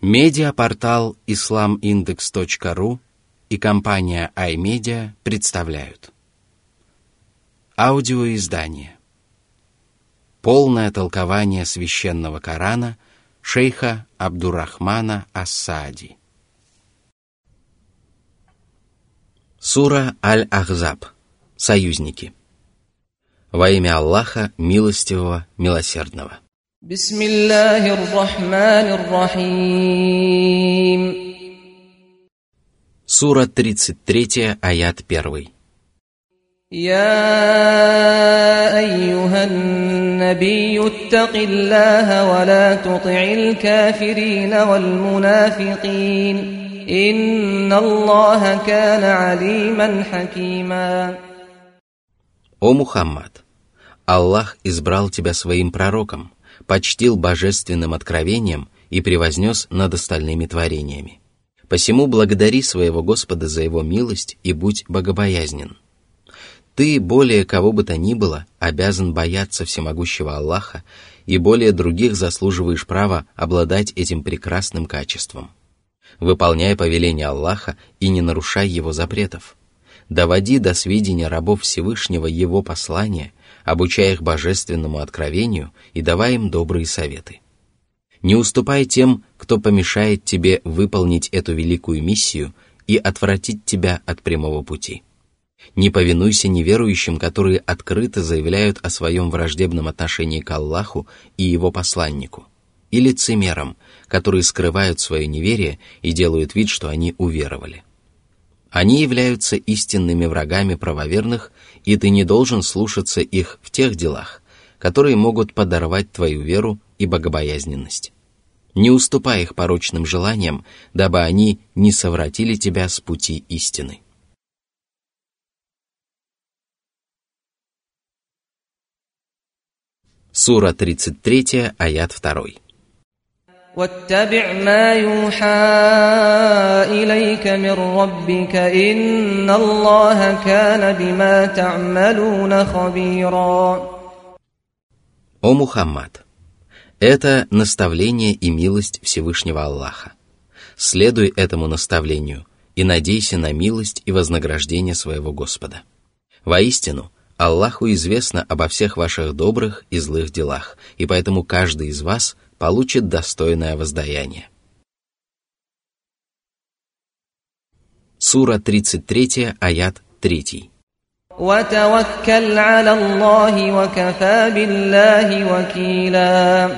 Медиапортал islamindex.ru и компания iMedia представляют. Аудиоиздание. Полное толкование священного Корана шейха Абдурахмана Ассади. Сура Аль-Ахзаб. Союзники. Во имя Аллаха, милостивого, милосердного – بسم الله الرحمن الرحيم Сура 33, аят 1. يا أيها النبي اتق الله ولا تطع الكافرين والمنافقين إن الله كان عليما حكيما О Мухаммад, Аллах избрал тебя своим пророком – почтил божественным откровением и превознес над остальными творениями. Посему благодари своего Господа за его милость и будь богобоязнен. Ты, более кого бы то ни было, обязан бояться всемогущего Аллаха и более других заслуживаешь права обладать этим прекрасным качеством. Выполняй повеление Аллаха и не нарушай его запретов. Доводи до сведения рабов Всевышнего его послания обучая их божественному откровению и давая им добрые советы. Не уступай тем, кто помешает тебе выполнить эту великую миссию и отвратить тебя от прямого пути. Не повинуйся неверующим, которые открыто заявляют о своем враждебном отношении к Аллаху и его посланнику, и лицемерам, которые скрывают свое неверие и делают вид, что они уверовали. Они являются истинными врагами правоверных, и ты не должен слушаться их в тех делах, которые могут подорвать твою веру и богобоязненность. Не уступай их порочным желаниям, дабы они не совратили тебя с пути истины. Сура 33, аят 2. واتبع ما يوحى إليك من ربك إن الله كان بما تعملون خبيرا О Мухаммад! Это наставление и милость Всевышнего Аллаха. Следуй этому наставлению и надейся на милость и вознаграждение своего Господа. Воистину, Аллаху известно обо всех ваших добрых и злых делах, и поэтому каждый из вас – получит достойное воздаяние. Сура 33, аят 3. وتوكل على الله وكفى بالله وكيلا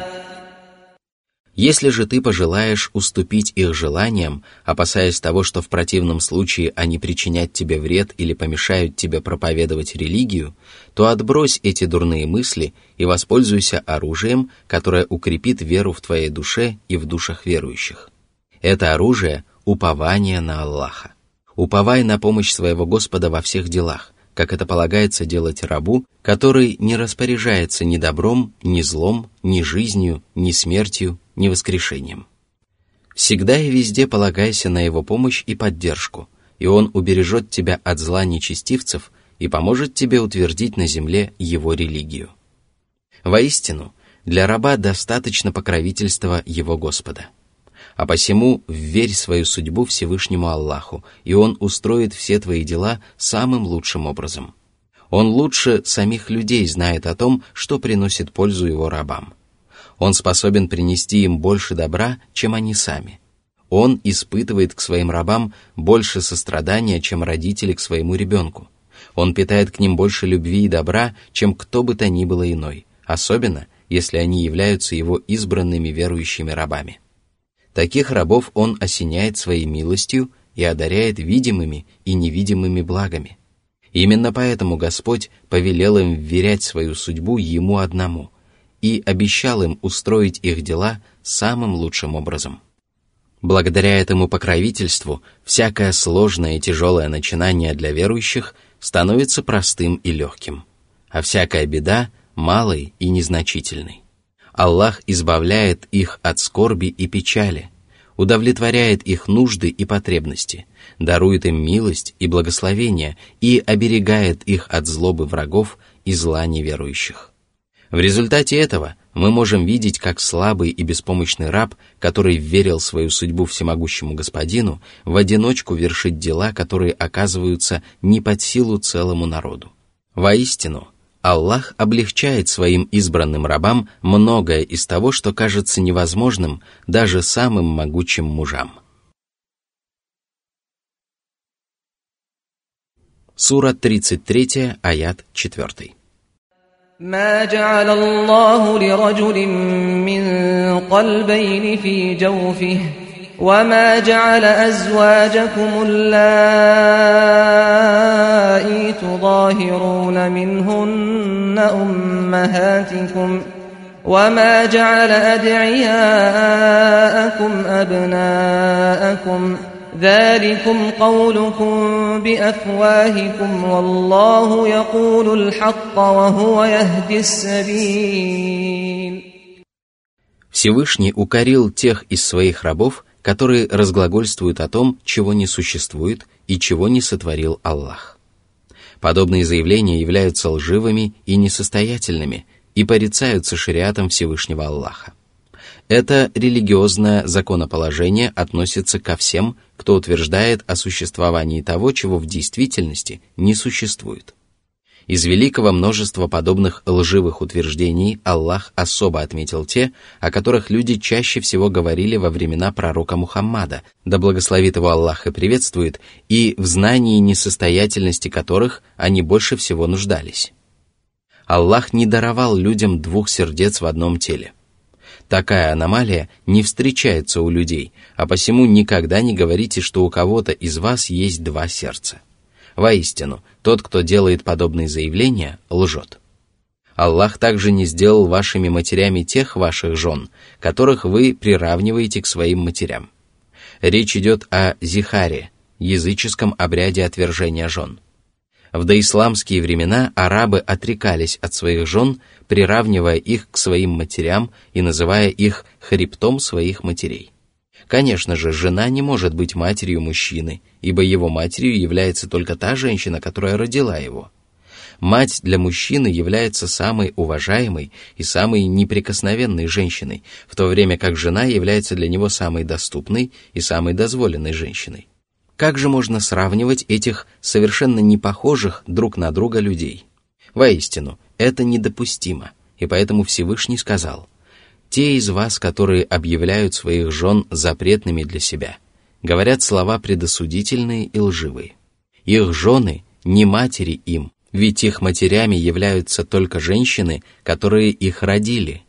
если же ты пожелаешь уступить их желаниям, опасаясь того, что в противном случае они причинят тебе вред или помешают тебе проповедовать религию, то отбрось эти дурные мысли и воспользуйся оружием, которое укрепит веру в твоей душе и в душах верующих. Это оружие – упование на Аллаха. Уповай на помощь своего Господа во всех делах, как это полагается делать рабу, который не распоряжается ни добром, ни злом, ни жизнью, ни смертью, ни воскрешением. Всегда и везде полагайся на его помощь и поддержку, и он убережет тебя от зла нечестивцев и поможет тебе утвердить на земле его религию. Воистину, для раба достаточно покровительства его Господа. А посему верь свою судьбу Всевышнему Аллаху, и Он устроит все твои дела самым лучшим образом. Он лучше самих людей знает о том, что приносит пользу его рабам – он способен принести им больше добра, чем они сами. Он испытывает к своим рабам больше сострадания, чем родители к своему ребенку. Он питает к ним больше любви и добра, чем кто бы то ни было иной, особенно если они являются его избранными верующими рабами. Таких рабов он осеняет своей милостью и одаряет видимыми и невидимыми благами. Именно поэтому Господь повелел им вверять свою судьбу Ему одному – и обещал им устроить их дела самым лучшим образом. Благодаря этому покровительству всякое сложное и тяжелое начинание для верующих становится простым и легким, а всякая беда – малой и незначительной. Аллах избавляет их от скорби и печали, удовлетворяет их нужды и потребности, дарует им милость и благословение и оберегает их от злобы врагов и зла неверующих. В результате этого мы можем видеть, как слабый и беспомощный раб, который верил свою судьбу всемогущему господину, в одиночку вершит дела, которые оказываются не под силу целому народу. Воистину, Аллах облегчает своим избранным рабам многое из того, что кажется невозможным даже самым могучим мужам. Сура 33, аят 4. ما جعل الله لرجل من قلبين في جوفه وما جعل أزواجكم اللائي تظاهرون منهن أمهاتكم وما جعل أدعياءكم أبناءكم ۖ ذلكم قولكم بأفواهكم والله يقول الحق وهو يهدي السبيل Всевышний укорил тех из своих рабов, которые разглагольствуют о том, чего не существует и чего не сотворил Аллах. Подобные заявления являются лживыми и несостоятельными и порицаются шариатом Всевышнего Аллаха. Это религиозное законоположение относится ко всем, кто утверждает о существовании того, чего в действительности не существует. Из великого множества подобных лживых утверждений Аллах особо отметил те, о которых люди чаще всего говорили во времена пророка Мухаммада, да благословит его Аллах и приветствует, и в знании несостоятельности которых они больше всего нуждались. Аллах не даровал людям двух сердец в одном теле – Такая аномалия не встречается у людей, а посему никогда не говорите, что у кого-то из вас есть два сердца. Воистину, тот, кто делает подобные заявления, лжет. Аллах также не сделал вашими матерями тех ваших жен, которых вы приравниваете к своим матерям. Речь идет о зихаре, языческом обряде отвержения жен. В доисламские времена арабы отрекались от своих жен приравнивая их к своим матерям и называя их хребтом своих матерей. Конечно же, жена не может быть матерью мужчины, ибо его матерью является только та женщина, которая родила его. Мать для мужчины является самой уважаемой и самой неприкосновенной женщиной, в то время как жена является для него самой доступной и самой дозволенной женщиной. Как же можно сравнивать этих совершенно непохожих друг на друга людей? Воистину, это недопустимо, и поэтому Всевышний сказал, «Те из вас, которые объявляют своих жен запретными для себя, говорят слова предосудительные и лживые. Их жены не матери им, ведь их матерями являются только женщины, которые их родили».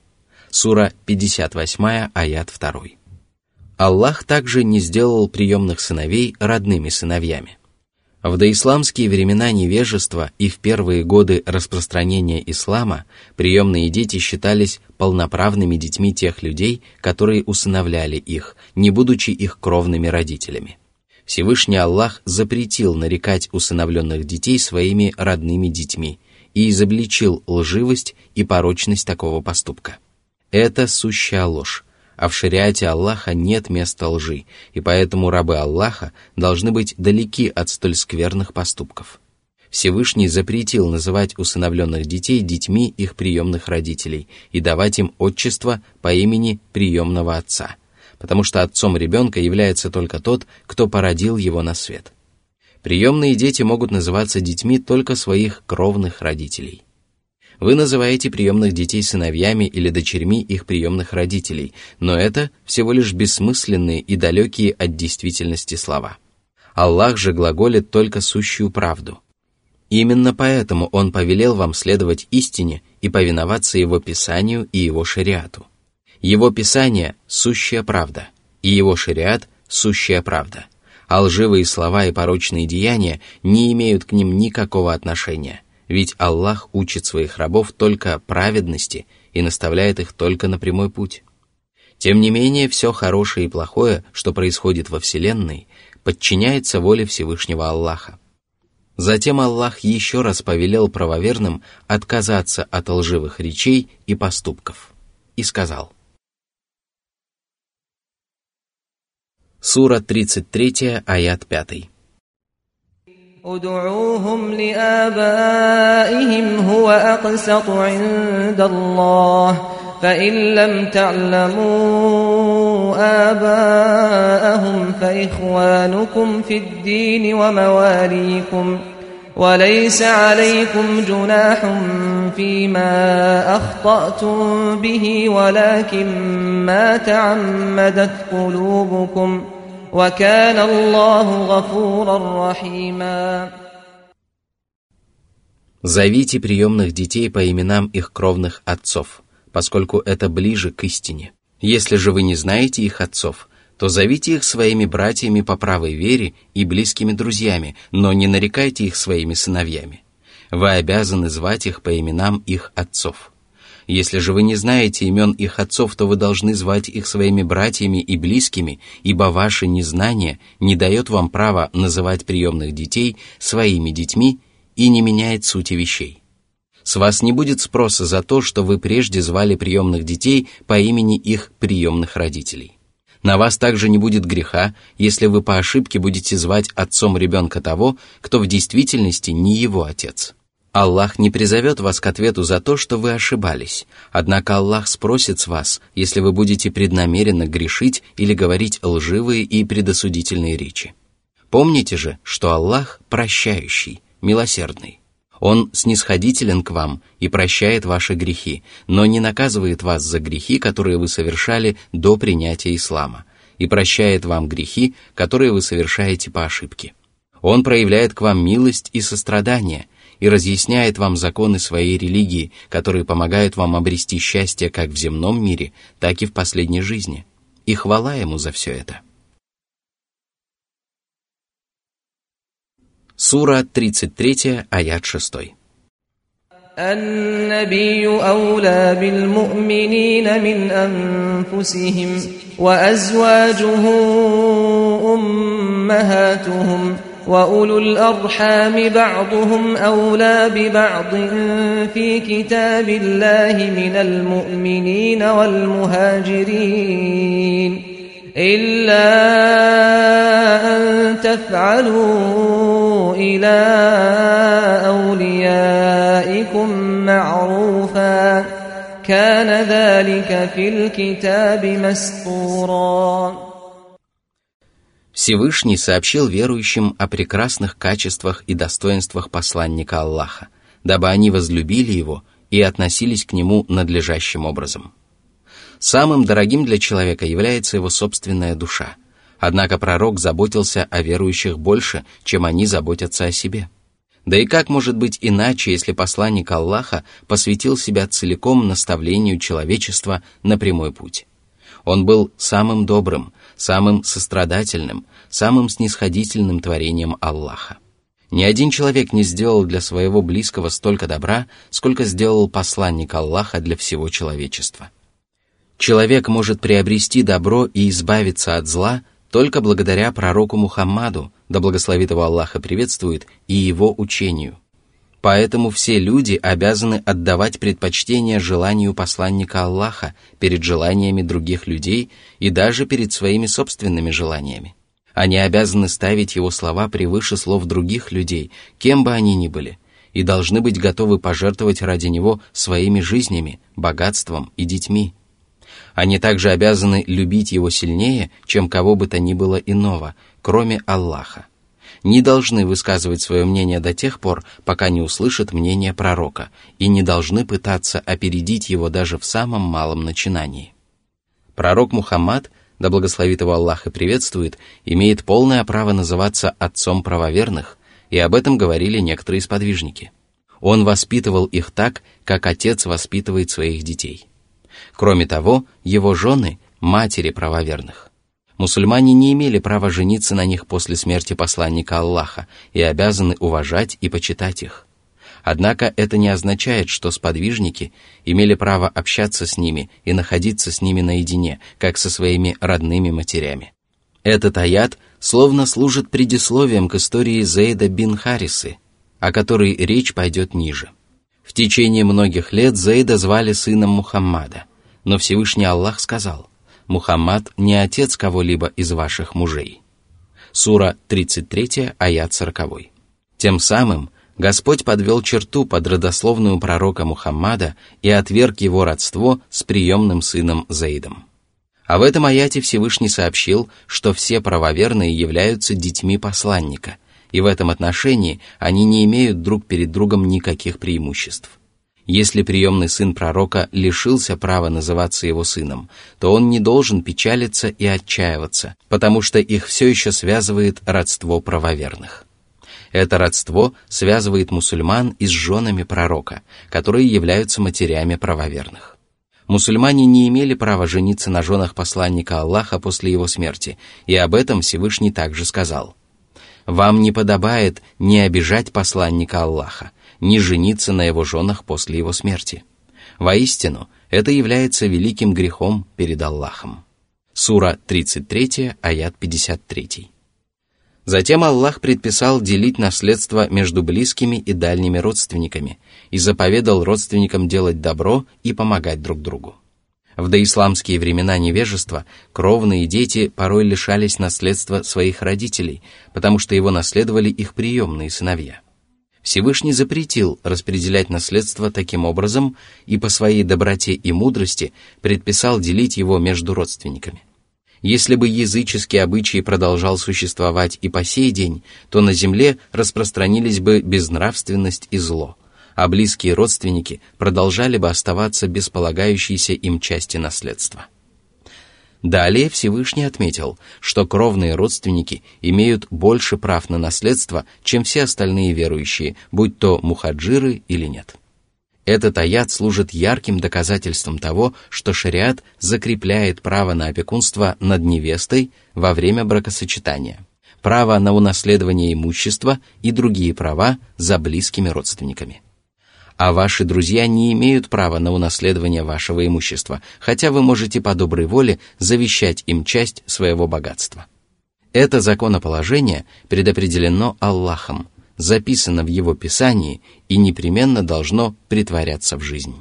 Сура 58, аят 2. Аллах также не сделал приемных сыновей родными сыновьями. В доисламские времена невежества и в первые годы распространения ислама приемные дети считались полноправными детьми тех людей, которые усыновляли их, не будучи их кровными родителями. Всевышний Аллах запретил нарекать усыновленных детей своими родными детьми и изобличил лживость и порочность такого поступка. Это сущая ложь, а в шариате Аллаха нет места лжи, и поэтому рабы Аллаха должны быть далеки от столь скверных поступков. Всевышний запретил называть усыновленных детей детьми их приемных родителей и давать им отчество по имени приемного отца, потому что отцом ребенка является только тот, кто породил его на свет. Приемные дети могут называться детьми только своих кровных родителей – вы называете приемных детей сыновьями или дочерьми их приемных родителей, но это всего лишь бессмысленные и далекие от действительности слова. Аллах же глаголит только сущую правду. Именно поэтому Он повелел вам следовать истине и повиноваться Его Писанию и Его шариату. Его Писание – сущая правда, и Его шариат – сущая правда, а лживые слова и порочные деяния не имеют к ним никакого отношения – ведь Аллах учит своих рабов только праведности и наставляет их только на прямой путь. Тем не менее, все хорошее и плохое, что происходит во Вселенной, подчиняется воле Всевышнего Аллаха. Затем Аллах еще раз повелел правоверным отказаться от лживых речей и поступков и сказал. Сура 33, аят 5. ادعوهم لآبائهم هو أقسط عند الله. فإن لم تعلموا آباءهم فإخوانكم في الدين ومواليكم. وليس عليكم جناح فيما أخطأتم به ولكن ما تعمدت قلوبكم ۖ. وكان الله غفورا رحيما Зовите приемных детей по именам их кровных отцов, поскольку это ближе к истине. Если же вы не знаете их отцов, то зовите их своими братьями по правой вере и близкими друзьями, но не нарекайте их своими сыновьями. Вы обязаны звать их по именам их отцов. Если же вы не знаете имен их отцов, то вы должны звать их своими братьями и близкими, ибо ваше незнание не дает вам права называть приемных детей своими детьми и не меняет сути вещей. С вас не будет спроса за то, что вы прежде звали приемных детей по имени их приемных родителей. На вас также не будет греха, если вы по ошибке будете звать отцом ребенка того, кто в действительности не его отец. Аллах не призовет вас к ответу за то, что вы ошибались, однако Аллах спросит с вас, если вы будете преднамеренно грешить или говорить лживые и предосудительные речи. Помните же, что Аллах прощающий, милосердный. Он снисходителен к вам и прощает ваши грехи, но не наказывает вас за грехи, которые вы совершали до принятия ислама, и прощает вам грехи, которые вы совершаете по ошибке. Он проявляет к вам милость и сострадание – и разъясняет вам законы своей религии, которые помогают вам обрести счастье как в земном мире, так и в последней жизни. И хвала Ему за все это. Сура 33, аят 6. النبي أولى بالمؤمنين من أنفسهم وأزواجه أمهاتهم واولو الارحام بعضهم اولى ببعض في كتاب الله من المؤمنين والمهاجرين الا ان تفعلوا إلى اوليائكم معروفا كان ذلك في الكتاب مسطورا Всевышний сообщил верующим о прекрасных качествах и достоинствах посланника Аллаха, дабы они возлюбили его и относились к нему надлежащим образом. Самым дорогим для человека является его собственная душа, однако пророк заботился о верующих больше, чем они заботятся о себе. Да и как может быть иначе, если посланник Аллаха посвятил себя целиком наставлению человечества на прямой путь? Он был самым добрым, самым сострадательным, самым снисходительным творением Аллаха. Ни один человек не сделал для своего близкого столько добра, сколько сделал посланник Аллаха для всего человечества. Человек может приобрести добро и избавиться от зла только благодаря пророку Мухаммаду, да благословит его Аллаха приветствует, и его учению. Поэтому все люди обязаны отдавать предпочтение желанию посланника Аллаха перед желаниями других людей и даже перед своими собственными желаниями. Они обязаны ставить его слова превыше слов других людей, кем бы они ни были, и должны быть готовы пожертвовать ради него своими жизнями, богатством и детьми. Они также обязаны любить его сильнее, чем кого бы то ни было иного, кроме Аллаха не должны высказывать свое мнение до тех пор, пока не услышат мнение пророка, и не должны пытаться опередить его даже в самом малом начинании. Пророк Мухаммад, да благословит его Аллах и приветствует, имеет полное право называться отцом правоверных, и об этом говорили некоторые сподвижники. Он воспитывал их так, как отец воспитывает своих детей. Кроме того, его жены – матери правоверных. Мусульмане не имели права жениться на них после смерти посланника Аллаха и обязаны уважать и почитать их. Однако это не означает, что сподвижники имели право общаться с ними и находиться с ними наедине, как со своими родными матерями. Этот аят словно служит предисловием к истории Зейда бин Харисы, о которой речь пойдет ниже. В течение многих лет Зейда звали сыном Мухаммада, но Всевышний Аллах сказал, Мухаммад не отец кого-либо из ваших мужей. Сура 33, аят 40. Тем самым Господь подвел черту под родословную пророка Мухаммада и отверг его родство с приемным сыном Заидом. А в этом аяте Всевышний сообщил, что все правоверные являются детьми посланника, и в этом отношении они не имеют друг перед другом никаких преимуществ. Если приемный сын пророка лишился права называться его сыном, то он не должен печалиться и отчаиваться, потому что их все еще связывает родство правоверных. Это родство связывает мусульман и с женами пророка, которые являются матерями правоверных. Мусульмане не имели права жениться на женах посланника Аллаха после его смерти, и об этом Всевышний также сказал. «Вам не подобает не обижать посланника Аллаха, не жениться на его женах после его смерти. Воистину, это является великим грехом перед Аллахом». Сура 33, аят 53. Затем Аллах предписал делить наследство между близкими и дальними родственниками и заповедал родственникам делать добро и помогать друг другу. В доисламские времена невежества кровные дети порой лишались наследства своих родителей, потому что его наследовали их приемные сыновья. Всевышний запретил распределять наследство таким образом и по своей доброте и мудрости предписал делить его между родственниками. Если бы языческий обычай продолжал существовать и по сей день, то на земле распространились бы безнравственность и зло, а близкие родственники продолжали бы оставаться без полагающейся им части наследства. Далее Всевышний отметил, что кровные родственники имеют больше прав на наследство, чем все остальные верующие, будь то мухаджиры или нет. Этот аят служит ярким доказательством того, что шариат закрепляет право на опекунство над невестой во время бракосочетания, право на унаследование имущества и другие права за близкими родственниками. А ваши друзья не имеют права на унаследование вашего имущества, хотя вы можете по доброй воле завещать им часть своего богатства. Это законоположение предопределено Аллахом, записано в его писании и непременно должно притворяться в жизнь.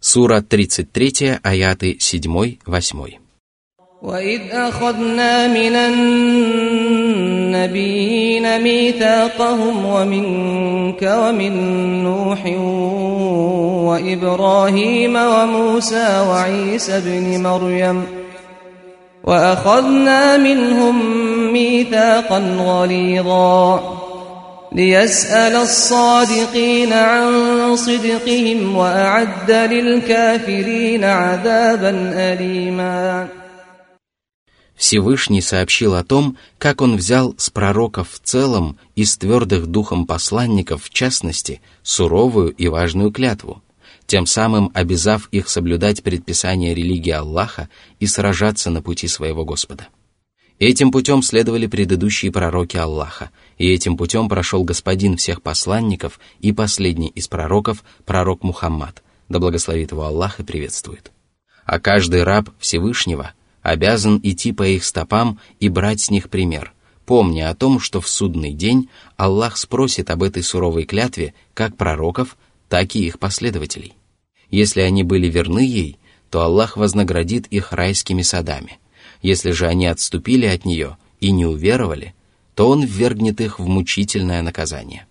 Сура 33, аяты 7-8. وإذ أخذنا من النبيين ميثاقهم ومنك ومن نوح وإبراهيم وموسى وعيسى ابن مريم وأخذنا منهم ميثاقا غليظا ليسأل الصادقين عن صدقهم وأعد للكافرين عذابا أليما Всевышний сообщил о том, как он взял с пророков в целом и с твердых духом посланников в частности суровую и важную клятву, тем самым обязав их соблюдать предписания религии Аллаха и сражаться на пути своего Господа. Этим путем следовали предыдущие пророки Аллаха, и этим путем прошел господин всех посланников и последний из пророков, пророк Мухаммад, да благословит его Аллах и приветствует. А каждый раб Всевышнего обязан идти по их стопам и брать с них пример, помня о том, что в судный день Аллах спросит об этой суровой клятве как пророков, так и их последователей. Если они были верны ей, то Аллах вознаградит их райскими садами. Если же они отступили от нее и не уверовали, то Он ввергнет их в мучительное наказание.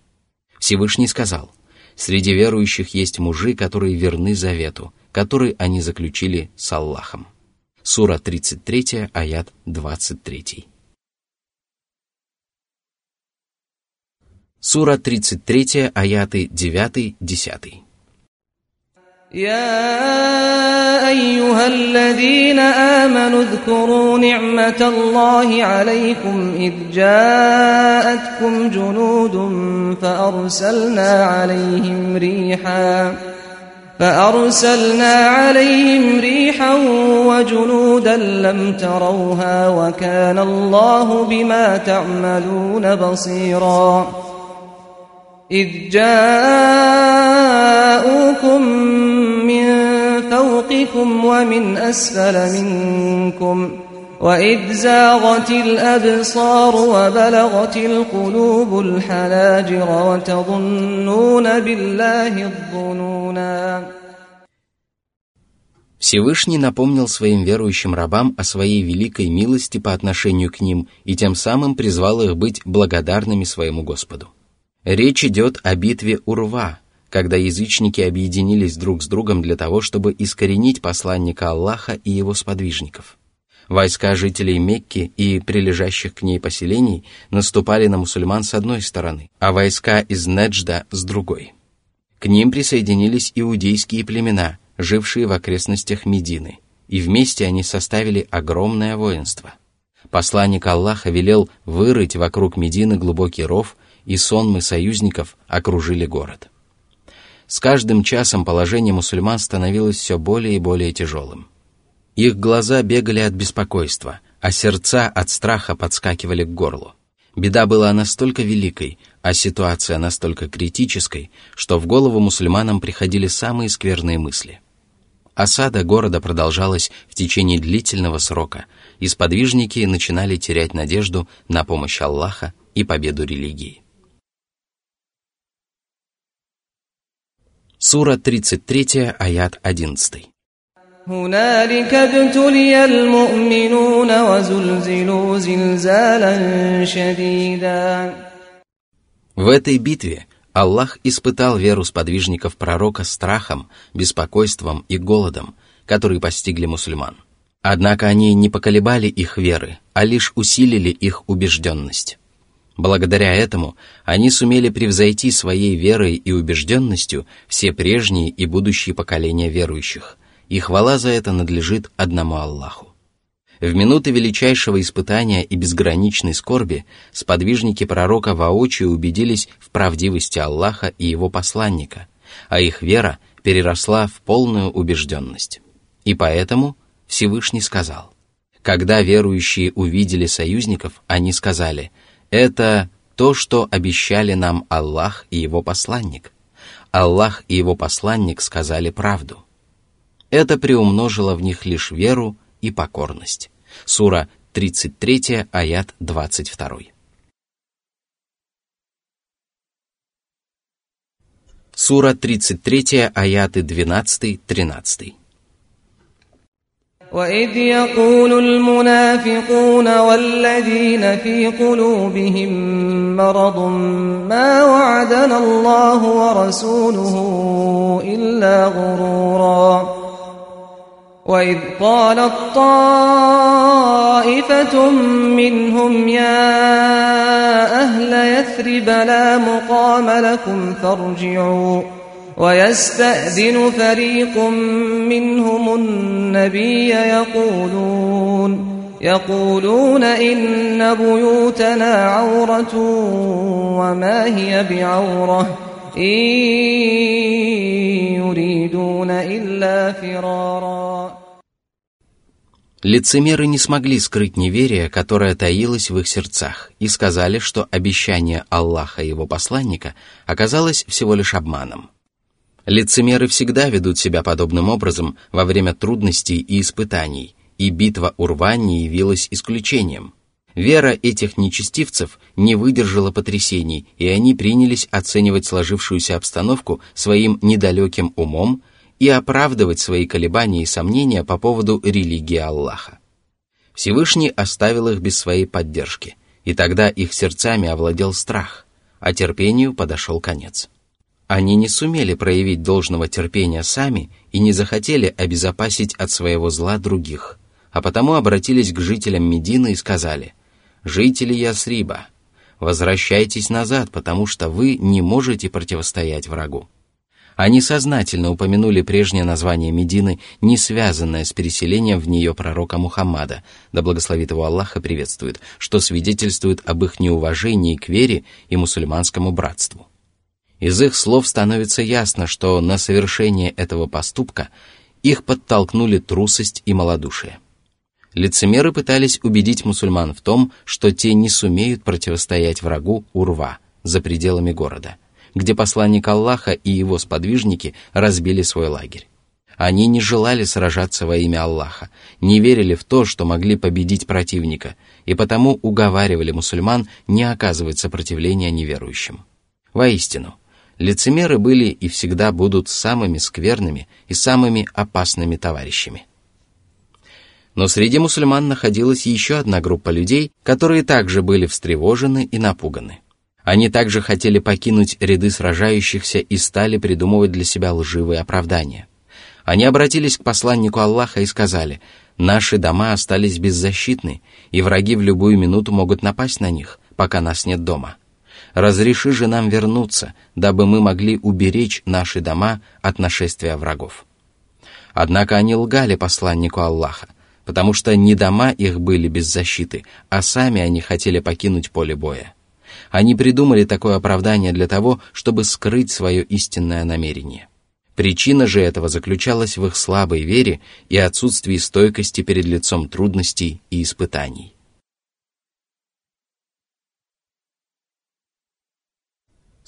Всевышний сказал, «Среди верующих есть мужи, которые верны завету, который они заключили с Аллахом». Сура 33, аят 23. Сура 33, аяты 9-10. يا أيها الذين آمنوا اذكروا نعمة الله عليكم إذ جاءتكم جنود فأرسلنا عليهم ريحا فأرسلنا عليهم ريحا وجنودا لم تروها وكان الله بما تعملون بصيراً إذ جاءوكم من فوقكم ومن أسفل منكم وإذ زاغت الأبصار وبلغت القلوب الحناجر وتظنون بالله الظنونا Всевышний напомнил своим верующим рабам о своей великой милости по отношению к ним и тем самым призвал их быть благодарными своему Господу. Речь идет о битве Урва, когда язычники объединились друг с другом для того, чтобы искоренить посланника Аллаха и его сподвижников. Войска жителей Мекки и прилежащих к ней поселений наступали на мусульман с одной стороны, а войска из Неджда с другой. К ним присоединились иудейские племена – жившие в окрестностях Медины, и вместе они составили огромное воинство. Посланник Аллаха велел вырыть вокруг Медины глубокий ров, и сонмы союзников окружили город. С каждым часом положение мусульман становилось все более и более тяжелым. Их глаза бегали от беспокойства, а сердца от страха подскакивали к горлу. Беда была настолько великой, а ситуация настолько критической, что в голову мусульманам приходили самые скверные мысли. Осада города продолжалась в течение длительного срока, и сподвижники начинали терять надежду на помощь Аллаха и победу религии. Сура 33, аят 11. В этой битве Аллах испытал веру сподвижников пророка страхом, беспокойством и голодом, которые постигли мусульман. Однако они не поколебали их веры, а лишь усилили их убежденность. Благодаря этому они сумели превзойти своей верой и убежденностью все прежние и будущие поколения верующих, и хвала за это надлежит одному Аллаху. В минуты величайшего испытания и безграничной скорби сподвижники пророка воочию убедились в правдивости Аллаха и его посланника, а их вера переросла в полную убежденность. И поэтому Всевышний сказал, когда верующие увидели союзников, они сказали, это то, что обещали нам Аллах и его посланник. Аллах и его посланник сказали правду. Это приумножило в них лишь веру и покорность. Сура 33, аят 22. Сура 33, аяты 12-13. وإذ يقول المنافقون والذين في قلوبهم مرض ما وعدنا الله ورسوله إلا غرورا وإذ قالت طائفة منهم يا أهل يثرب لا مقام لكم فارجعوا ويستأذن فريق منهم النبي يقولون يقولون إن بيوتنا عورة وما هي بعورة يريدون إلا فرارا Лицемеры не смогли скрыть неверие, которое таилось в их сердцах, и сказали, что обещание Аллаха и его посланника оказалось всего лишь обманом. Лицемеры всегда ведут себя подобным образом во время трудностей и испытаний, и битва Урва не явилась исключением. Вера этих нечестивцев не выдержала потрясений, и они принялись оценивать сложившуюся обстановку своим недалеким умом и оправдывать свои колебания и сомнения по поводу религии Аллаха. Всевышний оставил их без своей поддержки, и тогда их сердцами овладел страх, а терпению подошел конец. Они не сумели проявить должного терпения сами и не захотели обезопасить от своего зла других, а потому обратились к жителям Медины и сказали «Жители Ясриба, возвращайтесь назад, потому что вы не можете противостоять врагу». Они сознательно упомянули прежнее название Медины, не связанное с переселением в нее пророка Мухаммада, да благословит его Аллах и приветствует, что свидетельствует об их неуважении к вере и мусульманскому братству. Из их слов становится ясно, что на совершение этого поступка их подтолкнули трусость и малодушие. Лицемеры пытались убедить мусульман в том, что те не сумеют противостоять врагу Урва за пределами города – где посланник Аллаха и его сподвижники разбили свой лагерь. Они не желали сражаться во имя Аллаха, не верили в то, что могли победить противника, и потому уговаривали мусульман не оказывать сопротивления неверующим. Воистину, лицемеры были и всегда будут самыми скверными и самыми опасными товарищами. Но среди мусульман находилась еще одна группа людей, которые также были встревожены и напуганы. Они также хотели покинуть ряды сражающихся и стали придумывать для себя лживые оправдания. Они обратились к посланнику Аллаха и сказали, «Наши дома остались беззащитны, и враги в любую минуту могут напасть на них, пока нас нет дома. Разреши же нам вернуться, дабы мы могли уберечь наши дома от нашествия врагов». Однако они лгали посланнику Аллаха, потому что не дома их были без защиты, а сами они хотели покинуть поле боя. Они придумали такое оправдание для того, чтобы скрыть свое истинное намерение. Причина же этого заключалась в их слабой вере и отсутствии стойкости перед лицом трудностей и испытаний.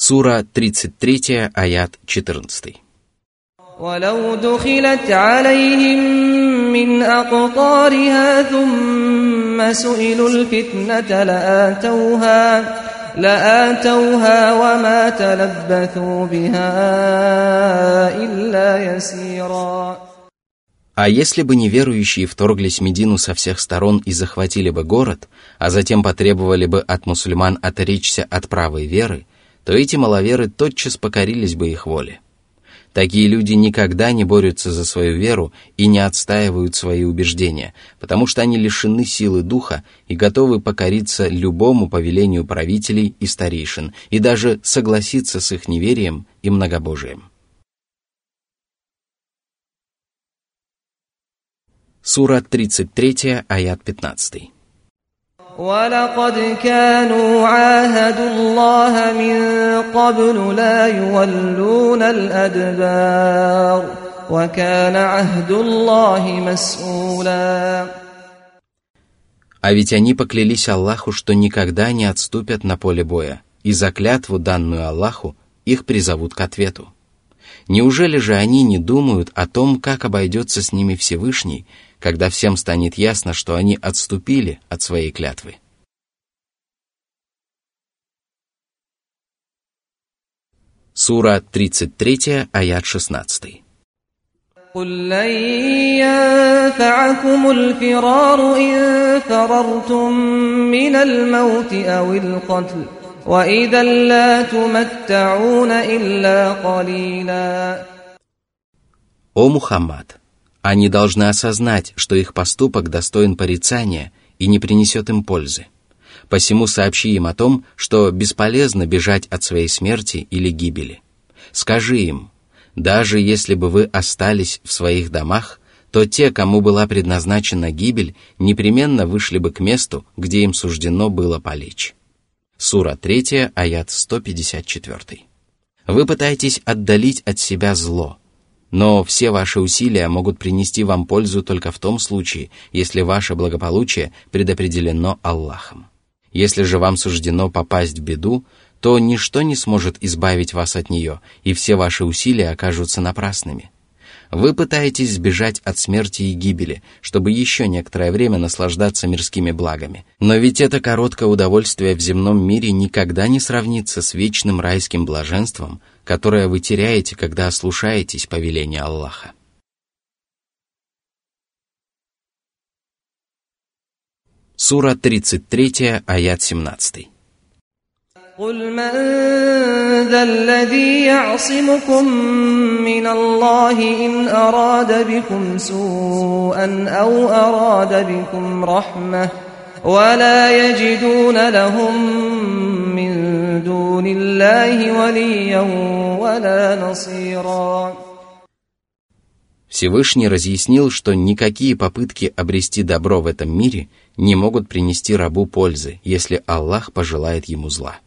Сура 33, аят 14. ولو دخلت عليهم من أقطارها ثم سئلوا الفتنة لآتوها لآتوها وما تلبثوا بها إلا يسيرا А если бы неверующие вторглись в Медину со всех сторон и захватили бы город, а затем потребовали бы от мусульман отречься от правой веры, то эти маловеры тотчас покорились бы их воле. Такие люди никогда не борются за свою веру и не отстаивают свои убеждения, потому что они лишены силы духа и готовы покориться любому повелению правителей и старейшин и даже согласиться с их неверием и многобожием. Сура 33, аят 15. ولقد كانوا عاهدوا الله من قبل لا يولون الأدبار وكان عهد الله مسؤولا А ведь они поклялись Аллаху, что никогда не отступят на поле боя, и за клятву, данную Аллаху, их призовут к ответу. Неужели же они не думают о том, как обойдется с ними Всевышний, когда всем станет ясно, что они отступили от своей клятвы. Сура 33, аят 16. قل لن ينفعكم الفرار إن فررتم من الموت أو القتل وإذا لا تمتعون إلا قليلا О Мухаммад! они должны осознать, что их поступок достоин порицания и не принесет им пользы. Посему сообщи им о том, что бесполезно бежать от своей смерти или гибели. Скажи им, даже если бы вы остались в своих домах, то те, кому была предназначена гибель, непременно вышли бы к месту, где им суждено было полечь. Сура 3, аят 154. Вы пытаетесь отдалить от себя зло – но все ваши усилия могут принести вам пользу только в том случае, если ваше благополучие предопределено Аллахом. Если же вам суждено попасть в беду, то ничто не сможет избавить вас от нее, и все ваши усилия окажутся напрасными. Вы пытаетесь сбежать от смерти и гибели, чтобы еще некоторое время наслаждаться мирскими благами. Но ведь это короткое удовольствие в земном мире никогда не сравнится с вечным райским блаженством, которое вы теряете, когда ослушаетесь повеления Аллаха. Сура 33, аят 17. قل من ذا الذي يعصمكم من الله إن أراد بكم سوءا أو أراد بكم رحمة ولا يجدون لهم من دون الله وليا ولا نصيرا Всевышний разъяснил, что никакие попытки обрести добро в этом мире не могут принести рабу пользы, если Аллах пожелает ему зла.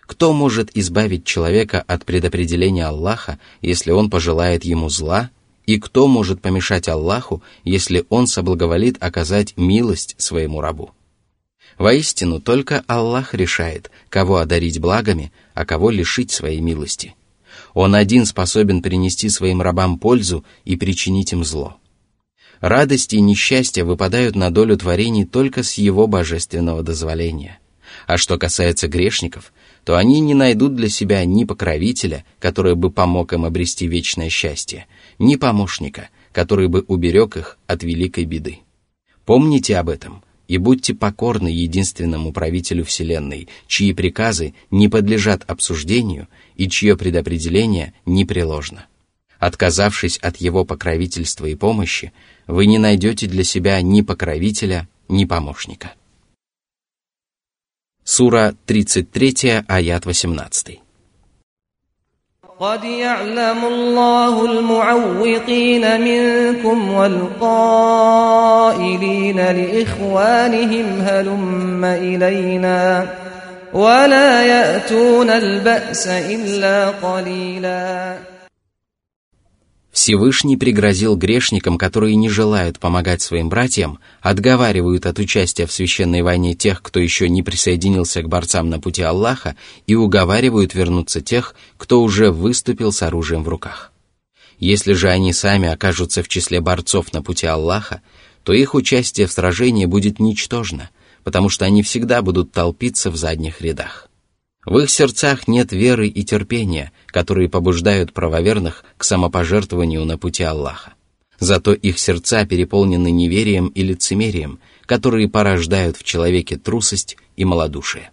Кто может избавить человека от предопределения Аллаха, если он пожелает ему зла? И кто может помешать Аллаху, если он соблаговолит оказать милость своему рабу? Воистину, только Аллах решает, кого одарить благами, а кого лишить своей милости. Он один способен принести своим рабам пользу и причинить им зло. Радости и несчастья выпадают на долю творений только с его божественного дозволения. А что касается грешников – то они не найдут для себя ни покровителя, который бы помог им обрести вечное счастье, ни помощника, который бы уберег их от великой беды. Помните об этом и будьте покорны единственному правителю Вселенной, чьи приказы не подлежат обсуждению и чье предопределение непреложно. Отказавшись от его покровительства и помощи, вы не найдете для себя ни покровителя, ни помощника. Сура 33, аят 18. قد يعلم الله المعوقين منكم والقائلين لإخوانهم هلم إلينا ولا يأتون البأس إلا قليلاً Всевышний пригрозил грешникам, которые не желают помогать своим братьям, отговаривают от участия в священной войне тех, кто еще не присоединился к борцам на пути Аллаха, и уговаривают вернуться тех, кто уже выступил с оружием в руках. Если же они сами окажутся в числе борцов на пути Аллаха, то их участие в сражении будет ничтожно, потому что они всегда будут толпиться в задних рядах. В их сердцах нет веры и терпения, которые побуждают правоверных к самопожертвованию на пути Аллаха. Зато их сердца переполнены неверием и лицемерием, которые порождают в человеке трусость и малодушие.